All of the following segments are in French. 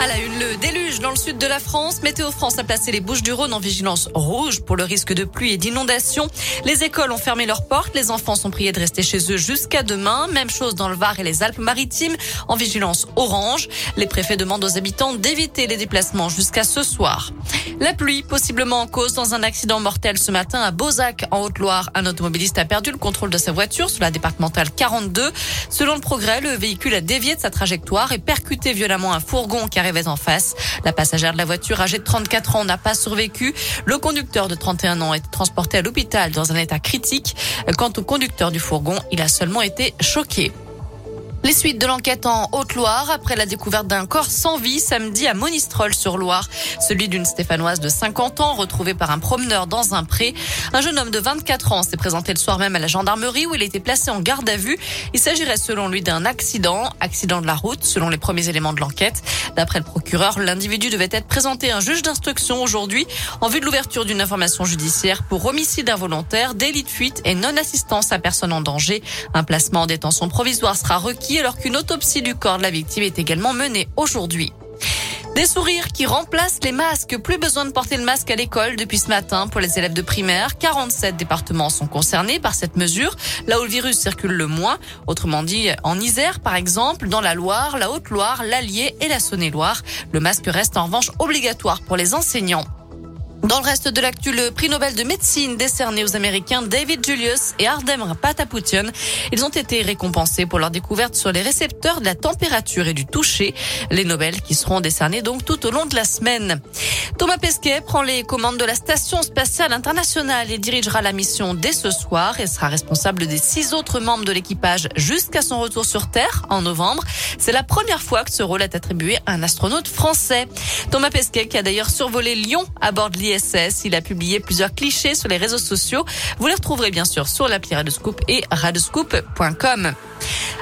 À la une, le déluge dans le sud de la France. Météo France a placé les Bouches du Rhône en vigilance rouge pour le risque de pluie et d'inondation. Les écoles ont fermé leurs portes. Les enfants sont priés de rester chez eux jusqu'à demain. Même chose dans le Var et les Alpes-Maritimes en vigilance orange. Les préfets demandent aux habitants d'éviter les déplacements jusqu'à ce soir. La pluie, possiblement en cause dans un accident mortel ce matin à Beauzac, en Haute-Loire. Un automobiliste a perdu le contrôle de sa voiture sur la départementale 42. Selon le progrès, le véhicule a dévié de sa trajectoire et percuté violemment un fourgon en face. La passagère de la voiture âgée de 34 ans n'a pas survécu. Le conducteur de 31 ans est transporté à l'hôpital dans un état critique. Quant au conducteur du fourgon, il a seulement été choqué. Les suites de l'enquête en Haute-Loire après la découverte d'un corps sans vie samedi à Monistrol sur Loire, celui d'une Stéphanoise de 50 ans retrouvée par un promeneur dans un pré. Un jeune homme de 24 ans s'est présenté le soir même à la gendarmerie où il était placé en garde à vue. Il s'agirait selon lui d'un accident, accident de la route selon les premiers éléments de l'enquête. D'après le procureur, l'individu devait être présenté à un juge d'instruction aujourd'hui en vue de l'ouverture d'une information judiciaire pour homicide involontaire, délit de fuite et non-assistance à personne en danger. Un placement en détention provisoire sera requis alors qu'une autopsie du corps de la victime est également menée aujourd'hui. Des sourires qui remplacent les masques. Plus besoin de porter le masque à l'école depuis ce matin pour les élèves de primaire. 47 départements sont concernés par cette mesure, là où le virus circule le moins. Autrement dit, en Isère, par exemple, dans la Loire, la Haute-Loire, l'Allier et la Saône-et-Loire. Le masque reste en revanche obligatoire pour les enseignants. Dans le reste de l'actu, le prix Nobel de médecine décerné aux Américains David Julius et Ardem Patapoutian. Ils ont été récompensés pour leur découverte sur les récepteurs de la température et du toucher. Les Nobel qui seront décernés donc tout au long de la semaine. Thomas Pesquet prend les commandes de la Station spatiale internationale et dirigera la mission dès ce soir et sera responsable des six autres membres de l'équipage jusqu'à son retour sur Terre en novembre. C'est la première fois que ce rôle est attribué à un astronaute français. Thomas Pesquet qui a d'ailleurs survolé Lyon à bord de l'ISS. Il a publié plusieurs clichés sur les réseaux sociaux. Vous les retrouverez bien sûr sur l'appli et radescoop.com.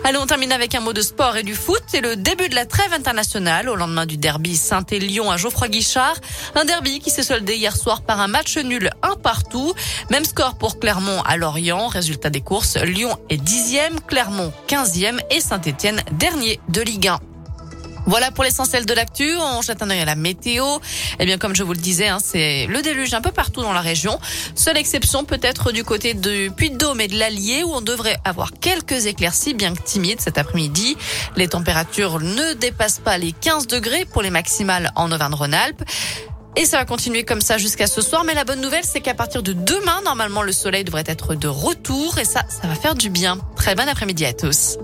Allons, on termine avec un mot de sport et du foot. C'est le début de la trêve internationale au lendemain du derby Saint-Élion à Geoffroy Guichard. Un derby qui s'est soldé hier soir par un match nul un partout. Même score pour Clermont à Lorient. Résultat des courses, Lyon est dixième, Clermont quinzième et Saint-Étienne dernier de Ligue 1. Voilà pour l'essentiel de l'actu. On jette un œil à la météo. Eh bien, comme je vous le disais, hein, c'est le déluge un peu partout dans la région. Seule exception peut-être du côté du Puy-de-Dôme et de l'Allier où on devrait avoir quelques éclaircies bien que timides cet après-midi. Les températures ne dépassent pas les 15 degrés pour les maximales en Auvergne-Rhône-Alpes. Et ça va continuer comme ça jusqu'à ce soir. Mais la bonne nouvelle, c'est qu'à partir de demain, normalement, le soleil devrait être de retour. Et ça, ça va faire du bien. Très bon après-midi à tous.